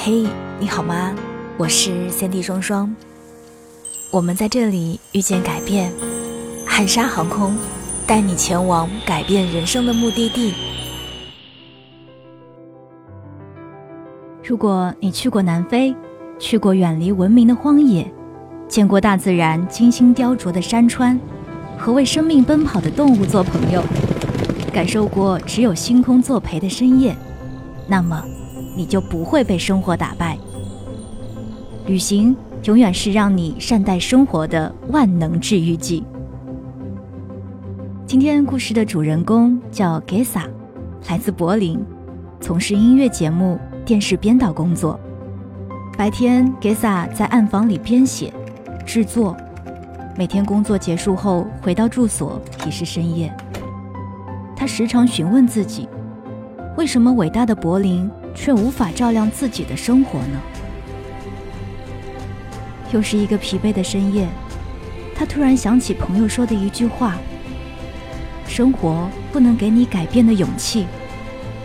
嘿，你好吗？我是三 D 双双。我们在这里遇见改变，汉莎航空带你前往改变人生的目的地。如果你去过南非，去过远离文明的荒野，见过大自然精心雕琢的山川，和为生命奔跑的动物做朋友，感受过只有星空作陪的深夜，那么。你就不会被生活打败。旅行永远是让你善待生活的万能治愈剂。今天故事的主人公叫 Gesa，来自柏林，从事音乐节目、电视编导工作。白天，Gesa 在暗房里编写、制作，每天工作结束后回到住所已是深夜。他时常询问自己：为什么伟大的柏林？却无法照亮自己的生活呢？又是一个疲惫的深夜，他突然想起朋友说的一句话：“生活不能给你改变的勇气，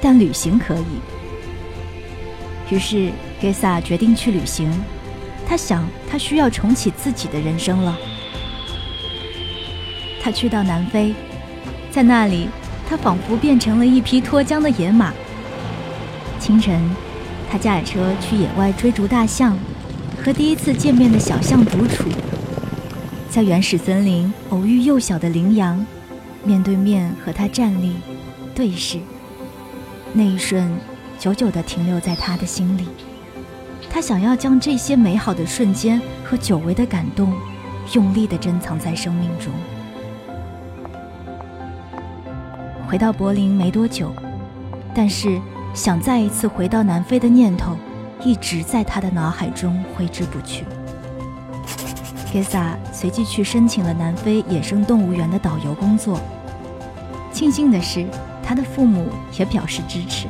但旅行可以。”于是，g s a 决定去旅行。他想，他需要重启自己的人生了。他去到南非，在那里，他仿佛变成了一匹脱缰的野马。清晨，他驾车去野外追逐大象，和第一次见面的小象独处，在原始森林偶遇幼小的羚羊，面对面和它站立对视，那一瞬，久久地停留在他的心里。他想要将这些美好的瞬间和久违的感动，用力地珍藏在生命中。回到柏林没多久，但是。想再一次回到南非的念头，一直在他的脑海中挥之不去。Gesa 随即去申请了南非野生动物园的导游工作。庆幸的是，他的父母也表示支持。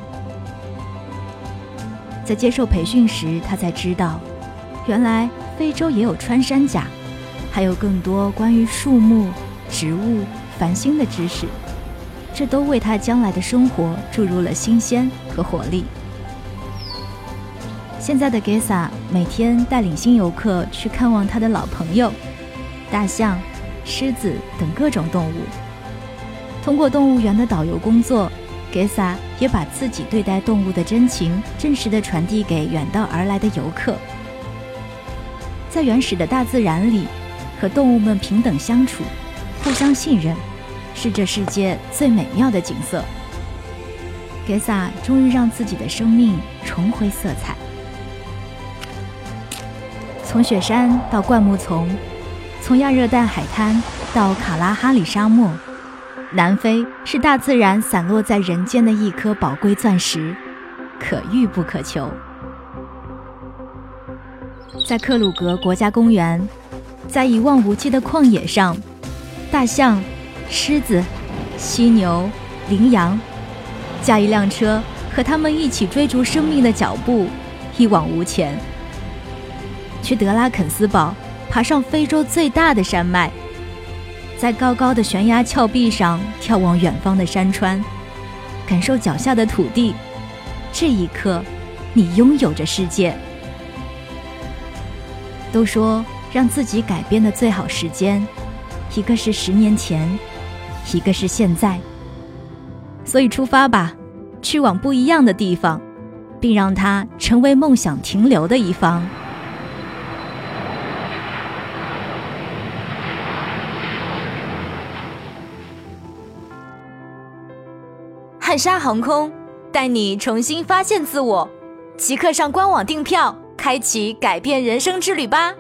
在接受培训时，他才知道，原来非洲也有穿山甲，还有更多关于树木、植物、繁星的知识。这都为他将来的生活注入了新鲜和活力。现在的 Gesa 每天带领新游客去看望他的老朋友——大象、狮子等各种动物。通过动物园的导游工作，Gesa 也把自己对待动物的真情真实的传递给远道而来的游客。在原始的大自然里，和动物们平等相处，互相信任。是这世界最美妙的景色。格萨终于让自己的生命重回色彩。从雪山到灌木丛，从亚热带海滩到卡拉哈里沙漠，南非是大自然散落在人间的一颗宝贵钻石，可遇不可求。在克鲁格国家公园，在一望无际的旷野上，大象。狮子、犀牛、羚羊，驾一辆车，和他们一起追逐生命的脚步，一往无前。去德拉肯斯堡，爬上非洲最大的山脉，在高高的悬崖峭壁上眺望远方的山川，感受脚下的土地。这一刻，你拥有着世界。都说让自己改变的最好时间，一个是十年前。一个是现在，所以出发吧，去往不一样的地方，并让它成为梦想停留的一方。汉莎航空带你重新发现自我，即刻上官网订票，开启改变人生之旅吧。